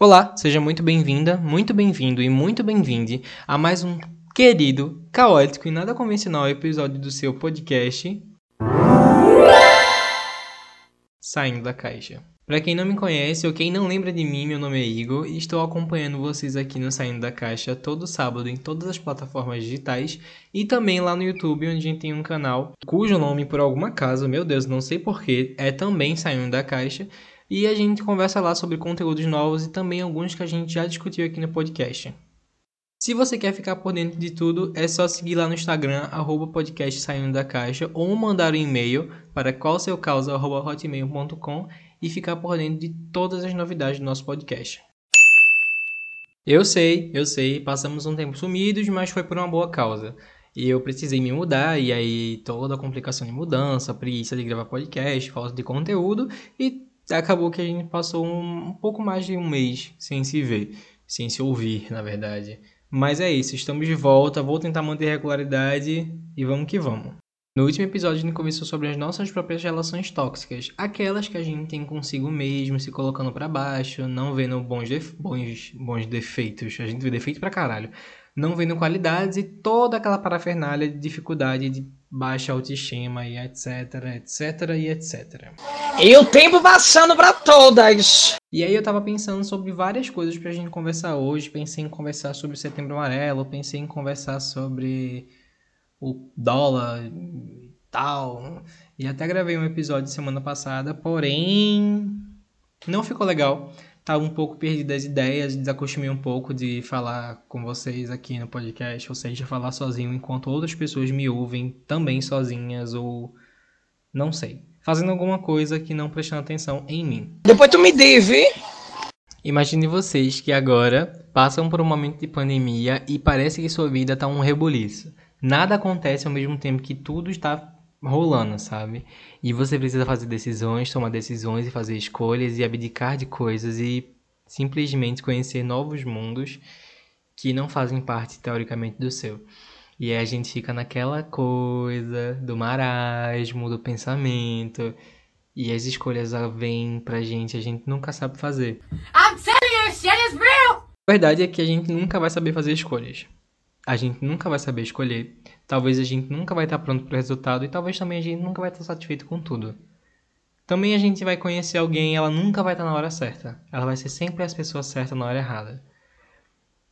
Olá, seja muito bem-vinda, muito bem-vindo e muito bem-vinde a mais um querido, caótico e nada convencional episódio do seu podcast Saindo da Caixa. Para quem não me conhece ou quem não lembra de mim, meu nome é Igor e estou acompanhando vocês aqui no Saindo da Caixa todo sábado em todas as plataformas digitais e também lá no YouTube, onde a gente tem um canal cujo nome, por alguma acaso, meu Deus, não sei porquê, é também Saindo da Caixa e a gente conversa lá sobre conteúdos novos e também alguns que a gente já discutiu aqui no podcast. Se você quer ficar por dentro de tudo, é só seguir lá no Instagram, arroba podcast saindo da caixa, ou mandar um e-mail para qualseucausa.hotmail.com e ficar por dentro de todas as novidades do nosso podcast. Eu sei, eu sei, passamos um tempo sumidos, mas foi por uma boa causa. E eu precisei me mudar, e aí toda a complicação de mudança, preguiça de gravar podcast, falta de conteúdo, e acabou que a gente passou um, um pouco mais de um mês sem se ver, sem se ouvir, na verdade. Mas é isso, estamos de volta, vou tentar manter regularidade e vamos que vamos. No último episódio a gente conversou sobre as nossas próprias relações tóxicas, aquelas que a gente tem consigo mesmo, se colocando para baixo, não vendo bons, def bons, bons defeitos, a gente vê defeito pra caralho, não vendo qualidades e toda aquela parafernália de dificuldade de baixa autoestima e etc, etc e etc. E o tempo passando para todas. E aí eu tava pensando sobre várias coisas pra gente conversar hoje. Pensei em conversar sobre o Setembro Amarelo, pensei em conversar sobre o dólar e tal. E até gravei um episódio semana passada, porém não ficou legal estava um pouco perdido das ideias, desacostumei um pouco de falar com vocês aqui no podcast, ou seja, falar sozinho enquanto outras pessoas me ouvem também sozinhas ou não sei, fazendo alguma coisa que não prestando atenção em mim. Depois tu me deve. Imagine vocês que agora passam por um momento de pandemia e parece que sua vida está um rebuliço. Nada acontece ao mesmo tempo que tudo está rolando, sabe? E você precisa fazer decisões, tomar decisões e fazer escolhas e abdicar de coisas e simplesmente conhecer novos mundos que não fazem parte teoricamente do seu. E aí a gente fica naquela coisa do marasmo, do pensamento, e as escolhas vêm pra gente, a gente nunca sabe fazer. I'm telling you, shit is real! A verdade é que a gente nunca vai saber fazer escolhas. A gente nunca vai saber escolher Talvez a gente nunca vai estar pronto para o resultado e talvez também a gente nunca vai estar satisfeito com tudo. Também a gente vai conhecer alguém e ela nunca vai estar na hora certa. Ela vai ser sempre as pessoas certas na hora errada.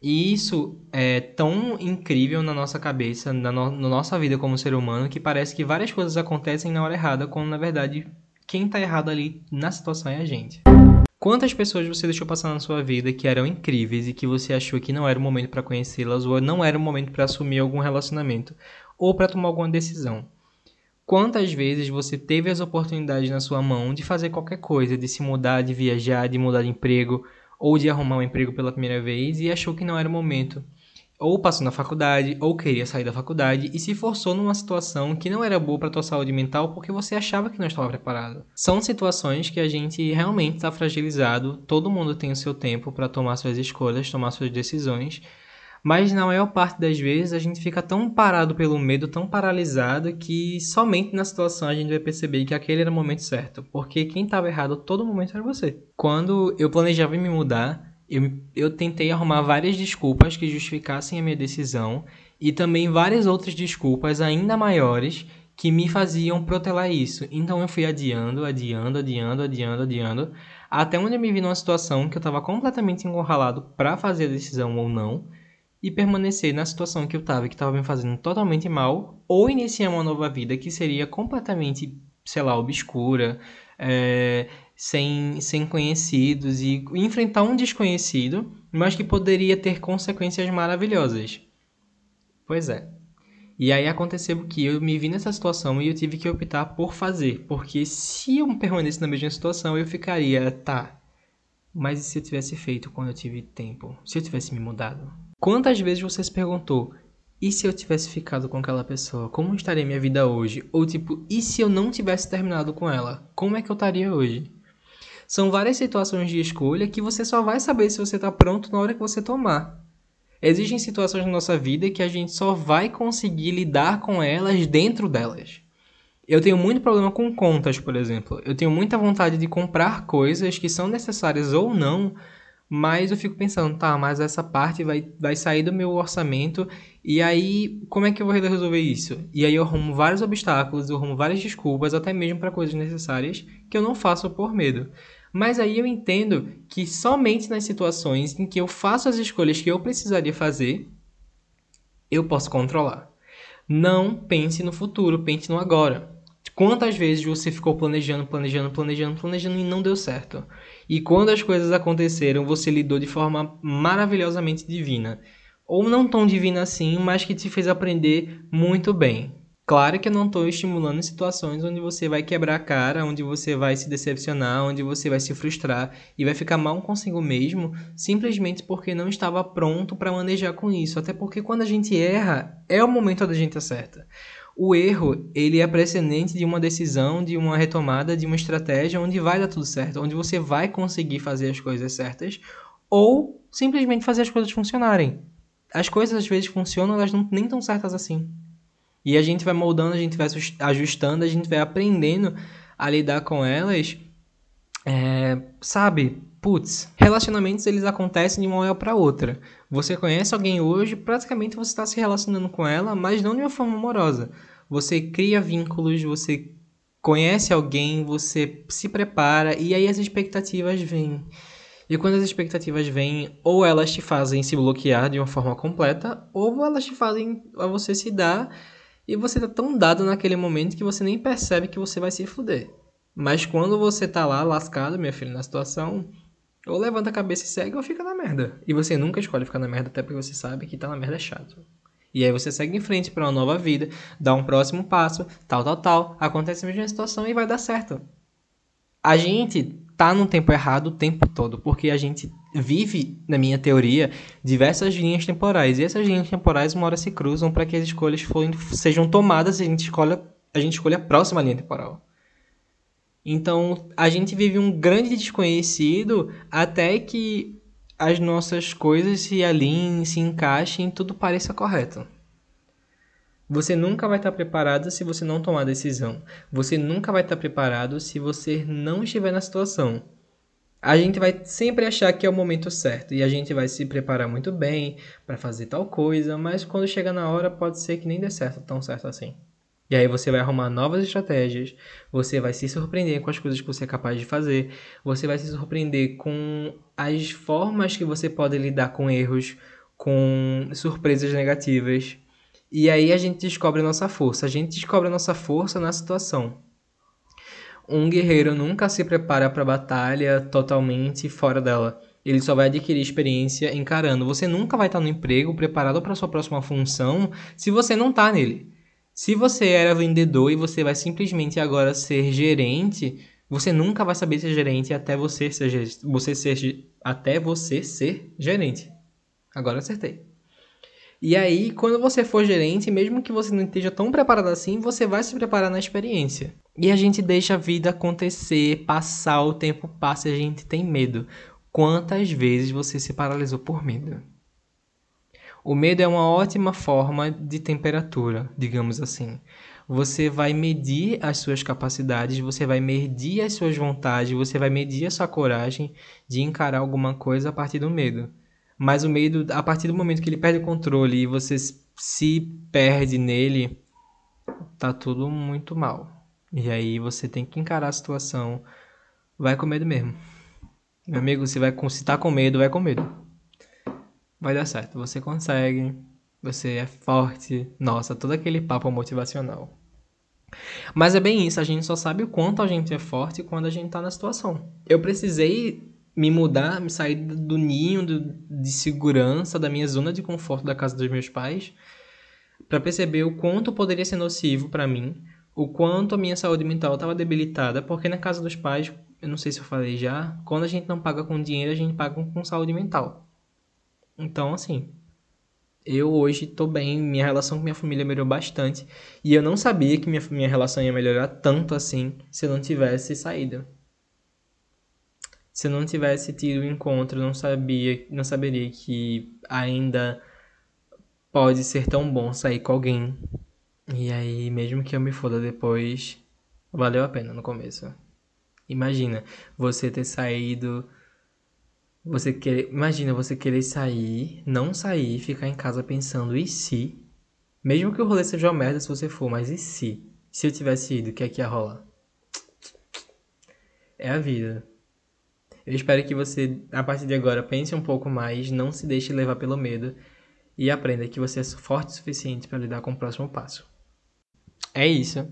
E isso é tão incrível na nossa cabeça, na, no, na nossa vida como ser humano, que parece que várias coisas acontecem na hora errada, quando na verdade quem está errado ali na situação é a gente. Quantas pessoas você deixou passar na sua vida que eram incríveis e que você achou que não era o momento para conhecê-las ou não era o momento para assumir algum relacionamento ou para tomar alguma decisão? Quantas vezes você teve as oportunidades na sua mão de fazer qualquer coisa, de se mudar, de viajar, de mudar de emprego ou de arrumar um emprego pela primeira vez e achou que não era o momento? Ou passou na faculdade, ou queria sair da faculdade e se forçou numa situação que não era boa para tua saúde mental porque você achava que não estava preparado. São situações que a gente realmente está fragilizado, todo mundo tem o seu tempo para tomar suas escolhas, tomar suas decisões, mas na maior parte das vezes a gente fica tão parado pelo medo, tão paralisado, que somente na situação a gente vai perceber que aquele era o momento certo, porque quem estava errado todo momento era você. Quando eu planejava me mudar, eu, eu tentei arrumar várias desculpas que justificassem a minha decisão e também várias outras desculpas ainda maiores que me faziam protelar isso. Então eu fui adiando, adiando, adiando, adiando, adiando, até onde eu me vi numa situação que eu estava completamente encurralado para fazer a decisão ou não e permanecer na situação que eu estava, que estava me fazendo totalmente mal, ou iniciar uma nova vida que seria completamente, sei lá, obscura, é, sem, sem conhecidos e enfrentar um desconhecido, mas que poderia ter consequências maravilhosas. Pois é. E aí aconteceu que eu me vi nessa situação e eu tive que optar por fazer, porque se eu permanecesse na mesma situação, eu ficaria, tá. Mas e se eu tivesse feito quando eu tive tempo? Se eu tivesse me mudado? Quantas vezes você se perguntou, e se eu tivesse ficado com aquela pessoa? Como estaria minha vida hoje? Ou tipo, e se eu não tivesse terminado com ela? Como é que eu estaria hoje? São várias situações de escolha que você só vai saber se você está pronto na hora que você tomar. Existem situações na nossa vida que a gente só vai conseguir lidar com elas dentro delas. Eu tenho muito problema com contas, por exemplo. Eu tenho muita vontade de comprar coisas que são necessárias ou não, Mas eu fico pensando, tá, mas essa parte vai, vai sair do meu orçamento. E aí, como é que eu vou resolver isso? E aí eu arrumo vários obstáculos, eu arrumo várias desculpas, até mesmo para coisas necessárias, que eu não faço por medo. Mas aí eu entendo que somente nas situações em que eu faço as escolhas que eu precisaria fazer, eu posso controlar. Não pense no futuro, pense no agora. Quantas vezes você ficou planejando, planejando, planejando, planejando e não deu certo? E quando as coisas aconteceram, você lidou de forma maravilhosamente divina. Ou não tão divina assim, mas que te fez aprender muito bem. Claro que eu não estou estimulando situações onde você vai quebrar a cara, onde você vai se decepcionar, onde você vai se frustrar e vai ficar mal consigo mesmo, simplesmente porque não estava pronto para manejar com isso. Até porque quando a gente erra, é o momento da gente acerta. O erro, ele é precedente de uma decisão, de uma retomada, de uma estratégia onde vai dar tudo certo, onde você vai conseguir fazer as coisas certas ou simplesmente fazer as coisas funcionarem. As coisas às vezes funcionam, elas não nem tão certas assim. E a gente vai moldando, a gente vai ajustando, a gente vai aprendendo a lidar com elas. É, sabe, putz, relacionamentos eles acontecem de uma hora para outra. Você conhece alguém hoje, praticamente você está se relacionando com ela, mas não de uma forma amorosa. Você cria vínculos, você conhece alguém, você se prepara e aí as expectativas vêm. E quando as expectativas vêm, ou elas te fazem se bloquear de uma forma completa, ou elas te fazem a você se dar e você tá tão dado naquele momento que você nem percebe que você vai se fuder. Mas quando você tá lá lascado, minha filha, na situação, ou levanta a cabeça e segue ou fica na merda. E você nunca escolhe ficar na merda, até porque você sabe que tá na merda é chato. E aí você segue em frente para uma nova vida, dá um próximo passo, tal, tal, tal. Acontece a mesma situação e vai dar certo. A gente tá no tempo errado o tempo todo, porque a gente vive, na minha teoria, diversas linhas temporais. E essas linhas temporais uma hora se cruzam para que as escolhas sejam tomadas e a gente escolha a gente escolhe a próxima linha temporal. Então, a gente vive um grande desconhecido até que as nossas coisas se alinhem, se encaixem, tudo pareça correto. Você nunca vai estar preparado se você não tomar decisão. Você nunca vai estar preparado se você não estiver na situação. A gente vai sempre achar que é o momento certo e a gente vai se preparar muito bem para fazer tal coisa, mas quando chega na hora pode ser que nem dê certo, tão certo assim. E aí você vai arrumar novas estratégias, você vai se surpreender com as coisas que você é capaz de fazer, você vai se surpreender com as formas que você pode lidar com erros, com surpresas negativas. E aí a gente descobre a nossa força. A gente descobre a nossa força na situação. Um guerreiro nunca se prepara para a batalha totalmente fora dela. Ele só vai adquirir experiência encarando. Você nunca vai estar no emprego preparado para sua próxima função se você não está nele. Se você era vendedor e você vai simplesmente agora ser gerente, você nunca vai saber ser gerente até você ser, você ser até você ser gerente. Agora acertei. E aí, quando você for gerente, mesmo que você não esteja tão preparado assim, você vai se preparar na experiência. E a gente deixa a vida acontecer, passar, o tempo passa e a gente tem medo. Quantas vezes você se paralisou por medo? O medo é uma ótima forma de temperatura, digamos assim. Você vai medir as suas capacidades, você vai medir as suas vontades, você vai medir a sua coragem de encarar alguma coisa a partir do medo. Mas o medo, a partir do momento que ele perde o controle e você se perde nele, tá tudo muito mal. E aí você tem que encarar a situação. Vai com medo mesmo. Meu amigo, você vai se tá com medo, vai com medo. Vai dar certo. Você consegue. Você é forte. Nossa, todo aquele papo motivacional. Mas é bem isso, a gente só sabe o quanto a gente é forte quando a gente tá na situação. Eu precisei me mudar, me sair do ninho do, de segurança, da minha zona de conforto da casa dos meus pais, para perceber o quanto poderia ser nocivo para mim, o quanto a minha saúde mental estava debilitada, porque na casa dos pais, eu não sei se eu falei já, quando a gente não paga com dinheiro, a gente paga com saúde mental. Então, assim, eu hoje tô bem, minha relação com minha família melhorou bastante, e eu não sabia que minha, minha relação ia melhorar tanto assim se eu não tivesse saído. Se eu não tivesse tido o encontro, não sabia, não saberia que ainda pode ser tão bom sair com alguém. E aí, mesmo que eu me foda depois, valeu a pena no começo. Imagina, você ter saído Você querer, imagina você querer sair, não sair, ficar em casa pensando e se? Mesmo que o rolê seja uma merda se você for, mas e se? Se eu tivesse ido, o que é que ia rolar? É a vida. Eu espero que você, a partir de agora, pense um pouco mais, não se deixe levar pelo medo e aprenda que você é forte o suficiente para lidar com o próximo passo. É isso.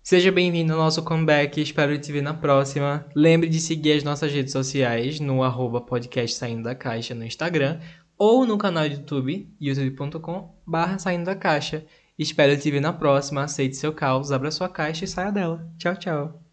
Seja bem-vindo ao nosso comeback, espero te ver na próxima. Lembre de seguir as nossas redes sociais no arroba podcast Saindo da Caixa no Instagram ou no canal do YouTube, youtube.com barra Saindo da Caixa. Espero te ver na próxima, aceite seu caos, abra sua caixa e saia dela. Tchau, tchau.